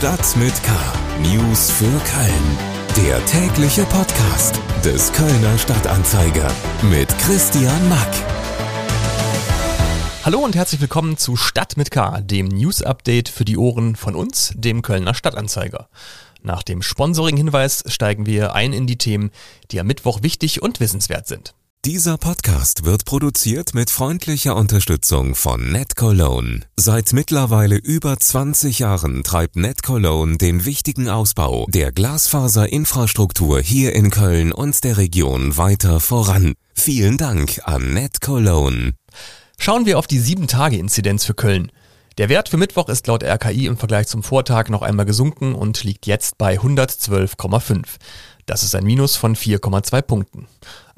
Stadt mit K. News für Köln. Der tägliche Podcast des Kölner Stadtanzeiger mit Christian Mack. Hallo und herzlich willkommen zu Stadt mit K, dem News-Update für die Ohren von uns, dem Kölner Stadtanzeiger. Nach dem Sponsoring-Hinweis steigen wir ein in die Themen, die am Mittwoch wichtig und wissenswert sind. Dieser Podcast wird produziert mit freundlicher Unterstützung von NetCologne. Seit mittlerweile über 20 Jahren treibt NetCologne den wichtigen Ausbau der Glasfaserinfrastruktur hier in Köln und der Region weiter voran. Vielen Dank an NetCologne. Schauen wir auf die 7-Tage-Inzidenz für Köln. Der Wert für Mittwoch ist laut RKI im Vergleich zum Vortag noch einmal gesunken und liegt jetzt bei 112,5. Das ist ein Minus von 4,2 Punkten.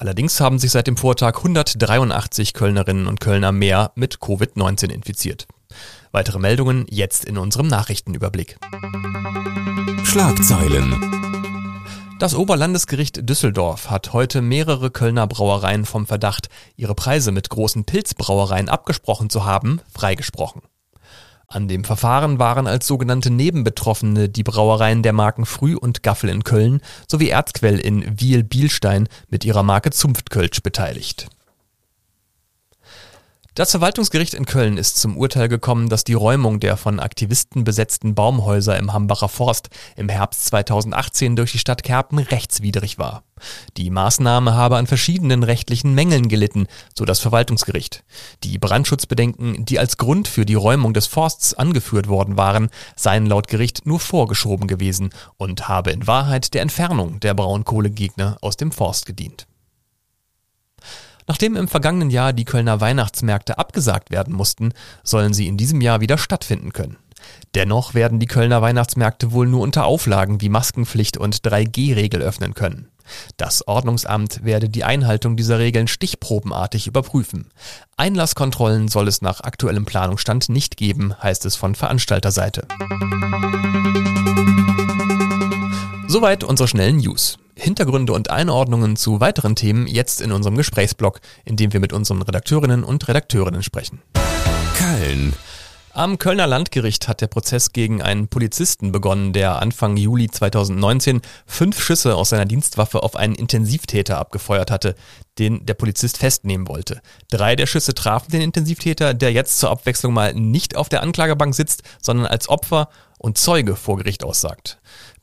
Allerdings haben sich seit dem Vortag 183 Kölnerinnen und Kölner mehr mit Covid-19 infiziert. Weitere Meldungen jetzt in unserem Nachrichtenüberblick. Schlagzeilen. Das Oberlandesgericht Düsseldorf hat heute mehrere Kölner Brauereien vom Verdacht, ihre Preise mit großen Pilzbrauereien abgesprochen zu haben, freigesprochen. An dem Verfahren waren als sogenannte Nebenbetroffene die Brauereien der Marken Früh und Gaffel in Köln sowie Erzquell in Wiel-Bielstein mit ihrer Marke Zunftkölsch beteiligt. Das Verwaltungsgericht in Köln ist zum Urteil gekommen, dass die Räumung der von Aktivisten besetzten Baumhäuser im Hambacher Forst im Herbst 2018 durch die Stadt Kerpen rechtswidrig war. Die Maßnahme habe an verschiedenen rechtlichen Mängeln gelitten, so das Verwaltungsgericht. Die Brandschutzbedenken, die als Grund für die Räumung des Forsts angeführt worden waren, seien laut Gericht nur vorgeschoben gewesen und habe in Wahrheit der Entfernung der Braunkohlegegner aus dem Forst gedient. Nachdem im vergangenen Jahr die Kölner Weihnachtsmärkte abgesagt werden mussten, sollen sie in diesem Jahr wieder stattfinden können. Dennoch werden die Kölner Weihnachtsmärkte wohl nur unter Auflagen wie Maskenpflicht und 3G-Regel öffnen können. Das Ordnungsamt werde die Einhaltung dieser Regeln stichprobenartig überprüfen. Einlasskontrollen soll es nach aktuellem Planungsstand nicht geben, heißt es von Veranstalterseite. Soweit unsere schnellen News. Hintergründe und Einordnungen zu weiteren Themen jetzt in unserem Gesprächsblog, in dem wir mit unseren Redakteurinnen und Redakteurinnen sprechen. Köln. Am Kölner Landgericht hat der Prozess gegen einen Polizisten begonnen, der Anfang Juli 2019 fünf Schüsse aus seiner Dienstwaffe auf einen Intensivtäter abgefeuert hatte, den der Polizist festnehmen wollte. Drei der Schüsse trafen den Intensivtäter, der jetzt zur Abwechslung mal nicht auf der Anklagebank sitzt, sondern als Opfer und Zeuge vor Gericht aussagt.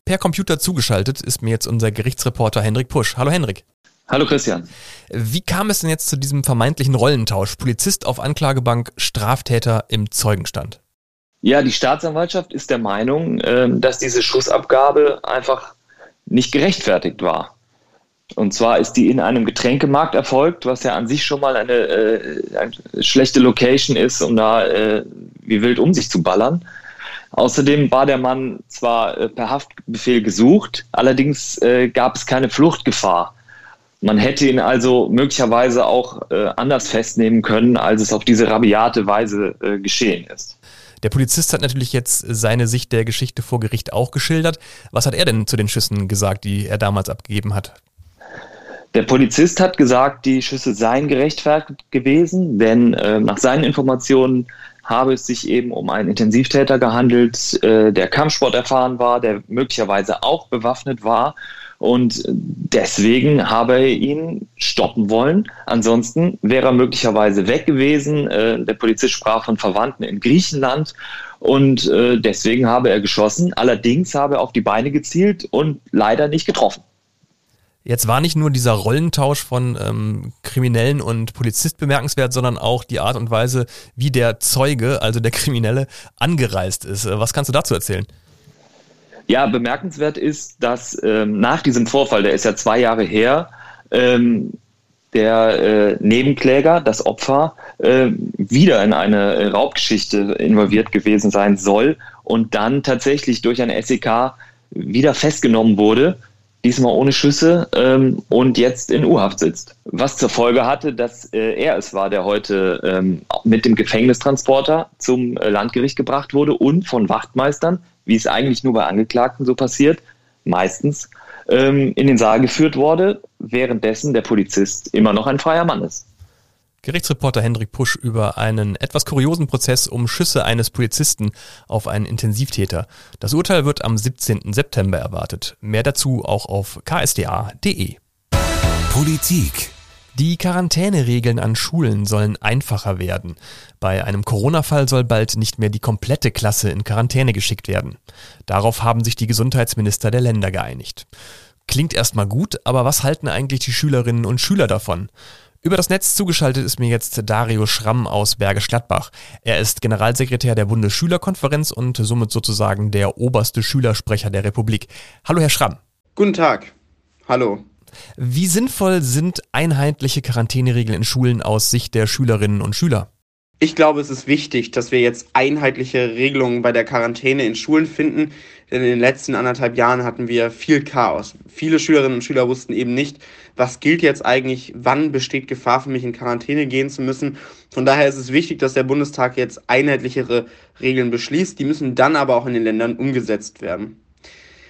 Per Computer zugeschaltet ist mir jetzt unser Gerichtsreporter Henrik Pusch. Hallo Henrik. Hallo Christian. Wie kam es denn jetzt zu diesem vermeintlichen Rollentausch? Polizist auf Anklagebank, Straftäter im Zeugenstand? Ja, die Staatsanwaltschaft ist der Meinung, ähm, dass diese Schussabgabe einfach nicht gerechtfertigt war. Und zwar ist die in einem Getränkemarkt erfolgt, was ja an sich schon mal eine, äh, eine schlechte Location ist, um da äh, wie wild um sich zu ballern. Außerdem war der Mann zwar äh, per Haftbefehl gesucht, allerdings äh, gab es keine Fluchtgefahr. Man hätte ihn also möglicherweise auch äh, anders festnehmen können, als es auf diese rabiate Weise äh, geschehen ist. Der Polizist hat natürlich jetzt seine Sicht der Geschichte vor Gericht auch geschildert. Was hat er denn zu den Schüssen gesagt, die er damals abgegeben hat? Der Polizist hat gesagt, die Schüsse seien gerechtfertigt gewesen, denn äh, nach seinen Informationen habe es sich eben um einen Intensivtäter gehandelt, äh, der Kampfsport erfahren war, der möglicherweise auch bewaffnet war. Und deswegen habe er ihn stoppen wollen. Ansonsten wäre er möglicherweise weg gewesen. Äh, der Polizist sprach von Verwandten in Griechenland. Und äh, deswegen habe er geschossen. Allerdings habe er auf die Beine gezielt und leider nicht getroffen. Jetzt war nicht nur dieser Rollentausch von ähm, Kriminellen und Polizist bemerkenswert, sondern auch die Art und Weise, wie der Zeuge, also der Kriminelle, angereist ist. Äh, was kannst du dazu erzählen? Ja, bemerkenswert ist, dass ähm, nach diesem Vorfall, der ist ja zwei Jahre her, ähm, der äh, Nebenkläger, das Opfer, äh, wieder in eine Raubgeschichte involviert gewesen sein soll und dann tatsächlich durch ein SEK wieder festgenommen wurde diesmal ohne Schüsse ähm, und jetzt in U-Haft sitzt. Was zur Folge hatte, dass äh, er es war, der heute ähm, mit dem Gefängnistransporter zum äh, Landgericht gebracht wurde und von Wachtmeistern, wie es eigentlich nur bei Angeklagten so passiert, meistens ähm, in den Saal geführt wurde, währenddessen der Polizist immer noch ein freier Mann ist. Gerichtsreporter Hendrik Pusch über einen etwas kuriosen Prozess um Schüsse eines Polizisten auf einen Intensivtäter. Das Urteil wird am 17. September erwartet. Mehr dazu auch auf ksda.de. Politik die Quarantäneregeln an Schulen sollen einfacher werden. Bei einem Corona-Fall soll bald nicht mehr die komplette Klasse in Quarantäne geschickt werden. Darauf haben sich die Gesundheitsminister der Länder geeinigt. Klingt erstmal gut, aber was halten eigentlich die Schülerinnen und Schüler davon? Über das Netz zugeschaltet ist mir jetzt Dario Schramm aus Bergisch Gladbach. Er ist Generalsekretär der Bundesschülerkonferenz und somit sozusagen der oberste Schülersprecher der Republik. Hallo, Herr Schramm. Guten Tag. Hallo. Wie sinnvoll sind einheitliche Quarantäneregeln in Schulen aus Sicht der Schülerinnen und Schüler? Ich glaube, es ist wichtig, dass wir jetzt einheitliche Regelungen bei der Quarantäne in Schulen finden. Denn in den letzten anderthalb Jahren hatten wir viel Chaos. Viele Schülerinnen und Schüler wussten eben nicht, was gilt jetzt eigentlich, wann besteht Gefahr für mich in Quarantäne gehen zu müssen. Von daher ist es wichtig, dass der Bundestag jetzt einheitlichere Regeln beschließt. Die müssen dann aber auch in den Ländern umgesetzt werden.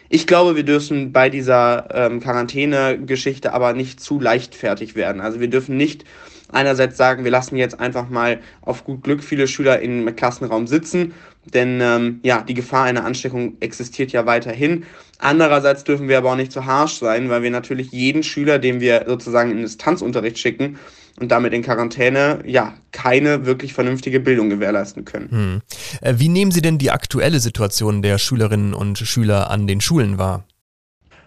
Ich glaube, wir dürfen bei dieser ähm, Quarantäne-Geschichte aber nicht zu leichtfertig werden. Also wir dürfen nicht einerseits sagen, wir lassen jetzt einfach mal auf gut Glück viele Schüler im Klassenraum sitzen, denn ähm, ja, die Gefahr einer Ansteckung existiert ja weiterhin. Andererseits dürfen wir aber auch nicht zu harsch sein, weil wir natürlich jeden Schüler, den wir sozusagen in Distanzunterricht schicken, und damit in Quarantäne ja keine wirklich vernünftige Bildung gewährleisten können. Hm. Äh, wie nehmen Sie denn die aktuelle Situation der Schülerinnen und Schüler an den Schulen wahr?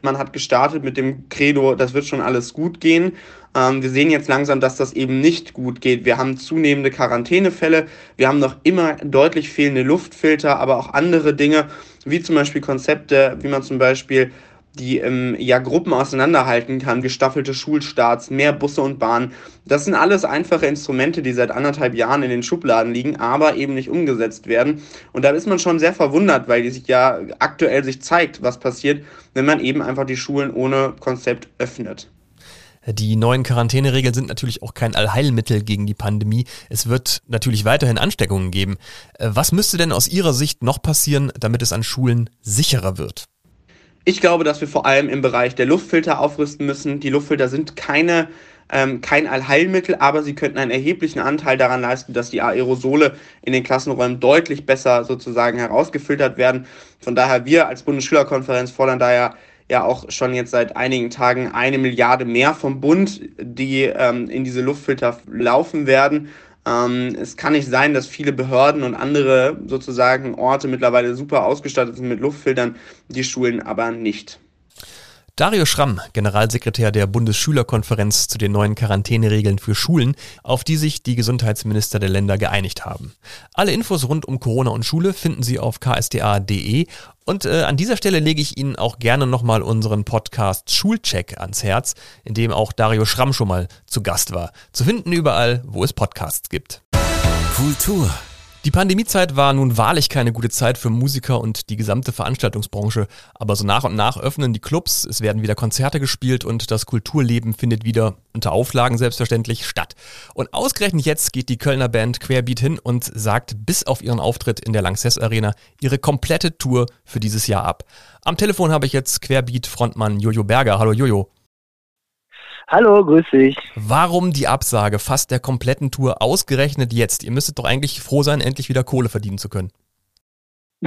Man hat gestartet mit dem Credo, das wird schon alles gut gehen. Ähm, wir sehen jetzt langsam, dass das eben nicht gut geht. Wir haben zunehmende Quarantänefälle, wir haben noch immer deutlich fehlende Luftfilter, aber auch andere Dinge, wie zum Beispiel Konzepte, wie man zum Beispiel die ähm, ja Gruppen auseinanderhalten kann, gestaffelte Schulstarts, mehr Busse und Bahnen. Das sind alles einfache Instrumente, die seit anderthalb Jahren in den Schubladen liegen, aber eben nicht umgesetzt werden. Und da ist man schon sehr verwundert, weil sich ja aktuell sich zeigt, was passiert, wenn man eben einfach die Schulen ohne Konzept öffnet. Die neuen Quarantäneregeln sind natürlich auch kein Allheilmittel gegen die Pandemie. Es wird natürlich weiterhin Ansteckungen geben. Äh, was müsste denn aus Ihrer Sicht noch passieren, damit es an Schulen sicherer wird? Ich glaube, dass wir vor allem im Bereich der Luftfilter aufrüsten müssen. Die Luftfilter sind keine ähm, kein Allheilmittel, aber sie könnten einen erheblichen Anteil daran leisten, dass die Aerosole in den Klassenräumen deutlich besser sozusagen herausgefiltert werden. Von daher, wir als Bundesschülerkonferenz fordern daher ja auch schon jetzt seit einigen Tagen eine Milliarde mehr vom Bund, die ähm, in diese Luftfilter laufen werden. Ähm, es kann nicht sein, dass viele Behörden und andere sozusagen Orte mittlerweile super ausgestattet sind mit Luftfiltern, die Schulen aber nicht. Dario Schramm, Generalsekretär der Bundesschülerkonferenz zu den neuen Quarantäneregeln für Schulen, auf die sich die Gesundheitsminister der Länder geeinigt haben. Alle Infos rund um Corona und Schule finden Sie auf ksda.de und äh, an dieser Stelle lege ich Ihnen auch gerne nochmal unseren Podcast Schulcheck ans Herz, in dem auch Dario Schramm schon mal zu Gast war. Zu finden überall, wo es Podcasts gibt. Kultur die Pandemiezeit war nun wahrlich keine gute Zeit für Musiker und die gesamte Veranstaltungsbranche, aber so nach und nach öffnen die Clubs, es werden wieder Konzerte gespielt und das Kulturleben findet wieder, unter Auflagen selbstverständlich, statt. Und ausgerechnet jetzt geht die Kölner Band Querbeat hin und sagt bis auf ihren Auftritt in der Lanxess Arena ihre komplette Tour für dieses Jahr ab. Am Telefon habe ich jetzt Querbeat-Frontmann Jojo Berger. Hallo Jojo. Hallo, grüß dich. Warum die Absage fast der kompletten Tour ausgerechnet jetzt? Ihr müsstet doch eigentlich froh sein, endlich wieder Kohle verdienen zu können.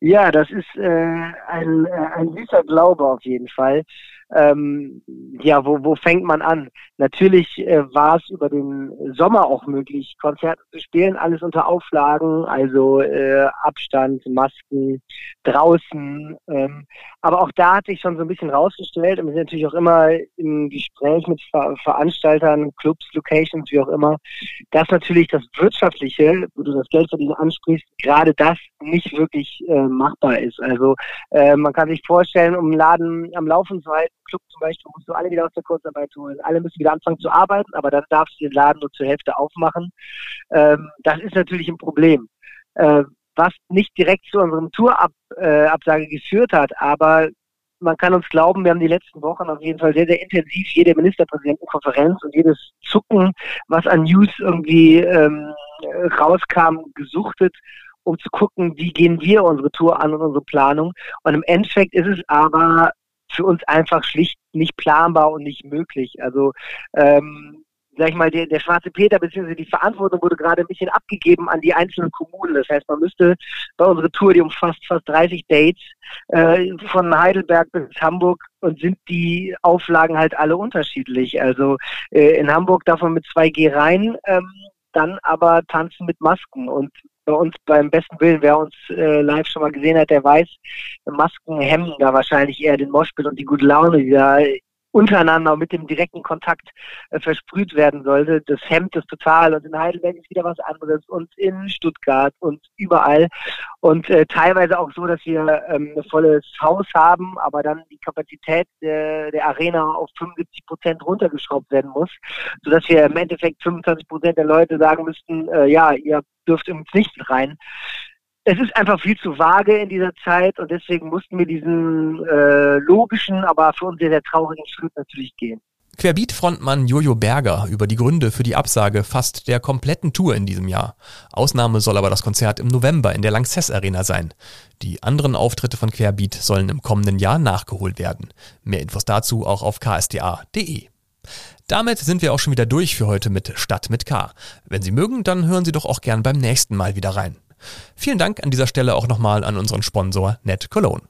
ja, das ist äh, ein, äh, ein süßer Glaube auf jeden Fall ähm, ja, wo, wo fängt man an? Natürlich äh, war es über den Sommer auch möglich, Konzerte zu spielen, alles unter Auflagen, also äh, Abstand, Masken, draußen. Ähm, aber auch da hatte ich schon so ein bisschen rausgestellt und wir sind natürlich auch immer im Gespräch mit Ver Veranstaltern, Clubs, Locations, wie auch immer, dass natürlich das Wirtschaftliche, wo du das Geld verdienen ansprichst, gerade das nicht wirklich äh, machbar ist. Also äh, man kann sich vorstellen, um einen Laden am Laufen zu halten, Club zum Beispiel, musst du alle wieder aus der Kurzarbeit holen. Alle müssen wieder anfangen zu arbeiten, aber dann darfst du den Laden nur zur Hälfte aufmachen. Ähm, das ist natürlich ein Problem. Äh, was nicht direkt zu unserem Tourabsage äh, geführt hat, aber man kann uns glauben, wir haben die letzten Wochen auf jeden Fall sehr, sehr intensiv jede Ministerpräsidentenkonferenz und jedes Zucken, was an News irgendwie ähm, rauskam, gesuchtet, um zu gucken, wie gehen wir unsere Tour an und unsere Planung. Und im Endeffekt ist es aber für uns einfach schlicht nicht planbar und nicht möglich. Also ähm, sag ich mal, der, der schwarze Peter bzw. die Verantwortung wurde gerade ein bisschen abgegeben an die einzelnen Kommunen. Das heißt, man müsste bei unserer Tour, die umfasst fast 30 Dates, äh, von Heidelberg bis Hamburg und sind die Auflagen halt alle unterschiedlich. Also äh, in Hamburg darf man mit 2G rein, ähm, dann aber tanzen mit Masken. Und bei uns beim besten Willen, wer uns äh, live schon mal gesehen hat, der weiß, Masken hemmen da wahrscheinlich eher den Moschpit und die gute Laune, die da untereinander mit dem direkten Kontakt äh, versprüht werden sollte. Das hemmt es total und in Heidelberg ist wieder was anderes und in Stuttgart und überall und äh, teilweise auch so, dass wir ähm, ein volles Haus haben, aber dann die Kapazität der, der Arena auf 75 Prozent runtergeschraubt werden muss, sodass wir im Endeffekt 25 Prozent der Leute sagen müssten, äh, ja, ihr dürft uns nicht rein es ist einfach viel zu vage in dieser Zeit und deswegen mussten wir diesen äh, logischen, aber für uns sehr, sehr traurigen Schritt natürlich gehen. Querbeat-Frontmann Jojo Berger über die Gründe für die Absage fast der kompletten Tour in diesem Jahr. Ausnahme soll aber das Konzert im November in der Lanxess Arena sein. Die anderen Auftritte von Querbeat sollen im kommenden Jahr nachgeholt werden. Mehr Infos dazu auch auf ksda.de. Damit sind wir auch schon wieder durch für heute mit Stadt mit K. Wenn Sie mögen, dann hören Sie doch auch gern beim nächsten Mal wieder rein. Vielen Dank an dieser Stelle auch nochmal an unseren Sponsor Net Cologne.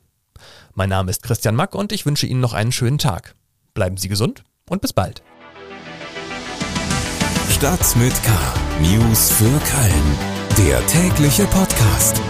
Mein Name ist Christian Mack und ich wünsche Ihnen noch einen schönen Tag. Bleiben Sie gesund und bis bald. Stadt mit K. News für Köln. Der tägliche Podcast.